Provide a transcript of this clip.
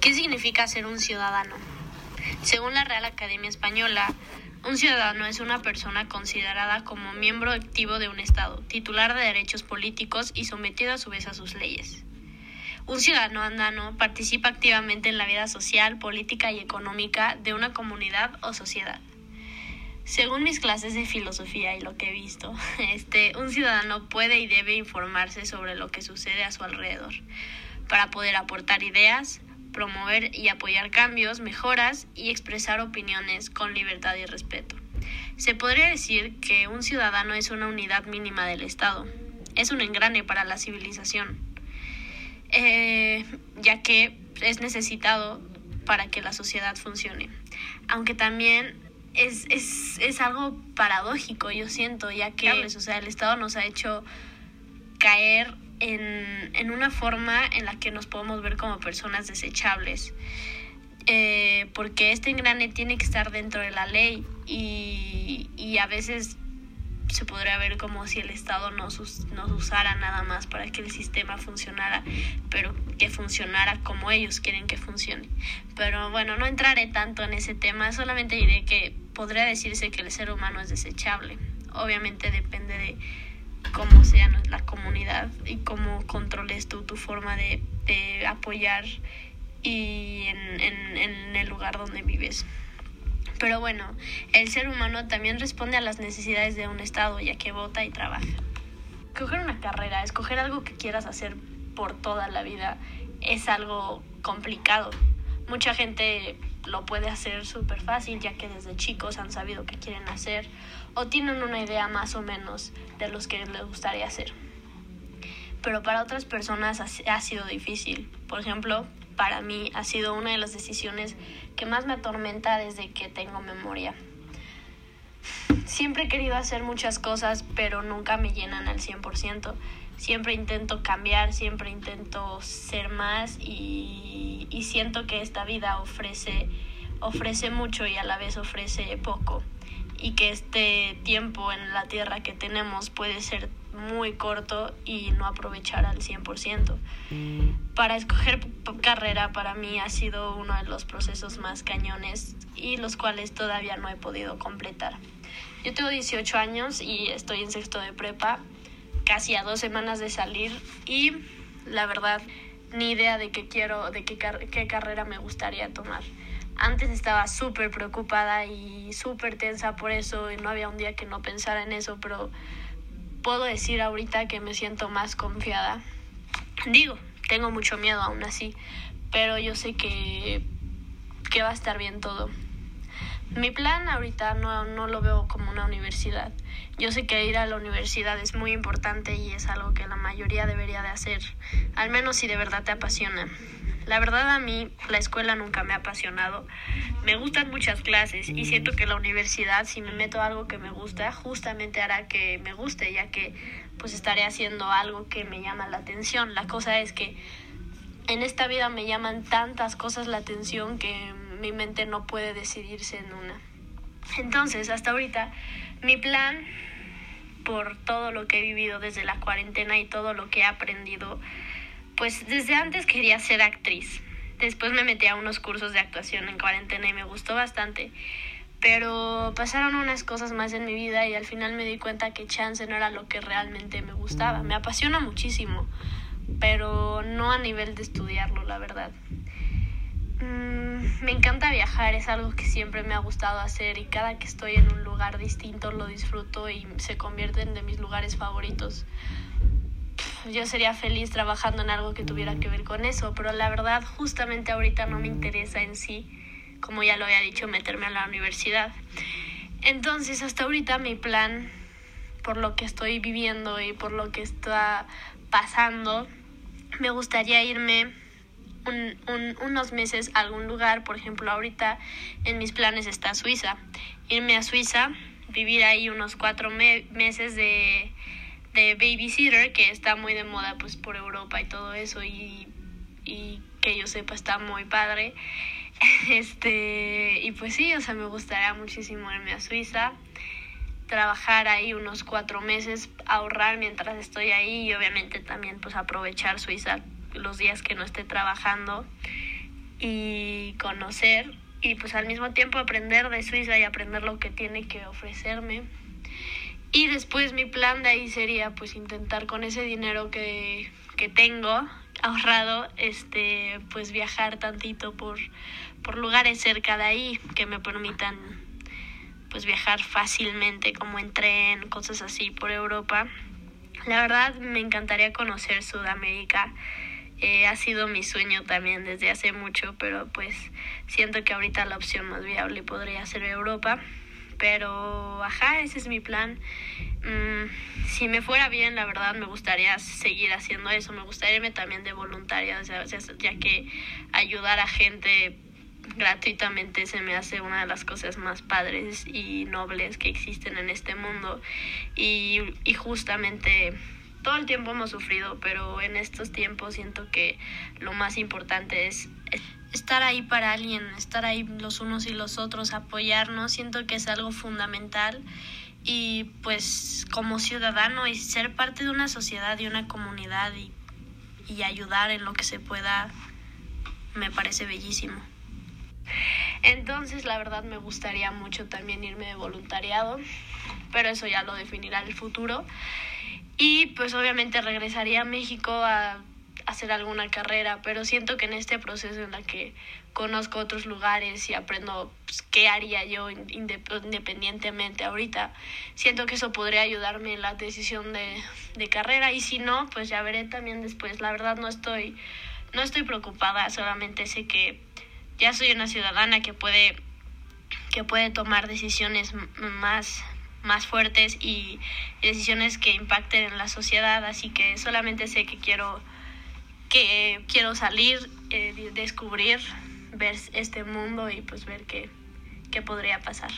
¿Qué significa ser un ciudadano? Según la Real Academia Española, un ciudadano es una persona considerada como miembro activo de un Estado, titular de derechos políticos y sometido a su vez a sus leyes. Un ciudadano andano participa activamente en la vida social, política y económica de una comunidad o sociedad. Según mis clases de filosofía y lo que he visto, este, un ciudadano puede y debe informarse sobre lo que sucede a su alrededor para poder aportar ideas, promover y apoyar cambios, mejoras y expresar opiniones con libertad y respeto. Se podría decir que un ciudadano es una unidad mínima del Estado, es un engrane para la civilización, eh, ya que es necesitado para que la sociedad funcione. Aunque también es, es, es algo paradójico, yo siento, ya que o sea, el Estado nos ha hecho caer en, en una forma en la que nos podemos ver como personas desechables. Eh, porque este engrane tiene que estar dentro de la ley y, y a veces se podría ver como si el Estado nos, nos usara nada más para que el sistema funcionara, pero que funcionara como ellos quieren que funcione. Pero bueno, no entraré tanto en ese tema, solamente diré que podría decirse que el ser humano es desechable. Obviamente depende de cómo sea la comunidad y cómo controles tú tu forma de, de apoyar y en, en, en el lugar donde vives. Pero bueno, el ser humano también responde a las necesidades de un Estado, ya que vota y trabaja. Escoger una carrera, escoger algo que quieras hacer por toda la vida, es algo complicado. Mucha gente lo puede hacer súper fácil, ya que desde chicos han sabido qué quieren hacer o tienen una idea más o menos de los que les gustaría hacer. Pero para otras personas ha sido difícil. Por ejemplo, para mí ha sido una de las decisiones que más me atormenta desde que tengo memoria. Siempre he querido hacer muchas cosas, pero nunca me llenan al 100%. Siempre intento cambiar, siempre intento ser más y, siento que esta vida ofrece, ofrece mucho y a la vez ofrece poco. Y que este tiempo en la tierra que tenemos puede ser muy corto y no aprovechar al 100%. Para escoger carrera para mí ha sido uno de los procesos más cañones y los cuales todavía no he podido completar. Yo tengo 18 años y estoy en sexto de prepa, casi a dos semanas de salir y la verdad ni idea de qué quiero, de qué, carrera me gustaría tomar. Antes estaba súper preocupada y súper tensa por eso y no había un día que no pensara en eso, pero puedo decir ahorita que me siento más confiada. Digo, tengo mucho miedo aún así, pero yo sé que, que va a estar bien todo. Mi plan ahorita no, no lo veo como una universidad. Yo sé que ir a la universidad es muy importante y es algo que la mayoría debería de hacer, al menos si de verdad te apasiona. La verdad a mí la escuela nunca me ha apasionado. Me gustan muchas clases y siento que la universidad si me meto a algo que me gusta justamente hará que me guste ya que pues estaré haciendo algo que me llama la atención. La cosa es que en esta vida me llaman tantas cosas la atención que mi mente no puede decidirse en una. Entonces, hasta ahorita, mi plan, por todo lo que he vivido desde la cuarentena y todo lo que he aprendido, pues desde antes quería ser actriz. Después me metí a unos cursos de actuación en cuarentena y me gustó bastante. Pero pasaron unas cosas más en mi vida y al final me di cuenta que chance no era lo que realmente me gustaba. Me apasiona muchísimo, pero no a nivel de estudiarlo, la verdad. Mm, me encanta viajar, es algo que siempre me ha gustado hacer y cada que estoy en un lugar distinto lo disfruto y se convierten de mis lugares favoritos yo sería feliz trabajando en algo que tuviera que ver con eso, pero la verdad justamente ahorita no me interesa en sí, como ya lo había dicho, meterme a la universidad. Entonces, hasta ahorita mi plan, por lo que estoy viviendo y por lo que está pasando, me gustaría irme un, unos meses a algún lugar, por ejemplo, ahorita en mis planes está Suiza, irme a Suiza, vivir ahí unos cuatro meses de de babysitter que está muy de moda pues por Europa y todo eso y, y que yo sepa está muy padre. Este y pues sí o sea me gustaría muchísimo irme a Suiza trabajar ahí unos cuatro meses ahorrar mientras estoy ahí y obviamente también pues aprovechar Suiza los días que no esté trabajando y conocer y pues al mismo tiempo aprender de Suiza y aprender lo que tiene que ofrecerme. Y después mi plan de ahí sería pues intentar con ese dinero que, que tengo ahorrado, este, pues viajar tantito por, por lugares cerca de ahí que me permitan pues viajar fácilmente como en tren, cosas así por Europa. La verdad me encantaría conocer Sudamérica. Eh, ha sido mi sueño también desde hace mucho, pero pues siento que ahorita la opción más viable podría ser Europa. Pero, ajá, ese es mi plan. Mm, si me fuera bien, la verdad me gustaría seguir haciendo eso. Me gustaría irme también de voluntaria, ya que ayudar a gente gratuitamente se me hace una de las cosas más padres y nobles que existen en este mundo. Y, y justamente todo el tiempo hemos sufrido, pero en estos tiempos siento que lo más importante es estar ahí para alguien, estar ahí los unos y los otros, apoyarnos, siento que es algo fundamental y pues como ciudadano y ser parte de una sociedad y una comunidad y, y ayudar en lo que se pueda me parece bellísimo. Entonces, la verdad me gustaría mucho también irme de voluntariado, pero eso ya lo definirá el futuro. Y pues obviamente regresaría a México a hacer alguna carrera, pero siento que en este proceso en la que conozco otros lugares y aprendo pues, qué haría yo independientemente ahorita, siento que eso podría ayudarme en la decisión de, de carrera y si no, pues ya veré también después. La verdad no estoy, no estoy preocupada, solamente sé que ya soy una ciudadana que puede, que puede tomar decisiones más más fuertes y, decisiones que impacten en la sociedad, así que solamente sé que quiero que quiero salir, eh, descubrir, ver este mundo y pues ver qué, qué podría pasar.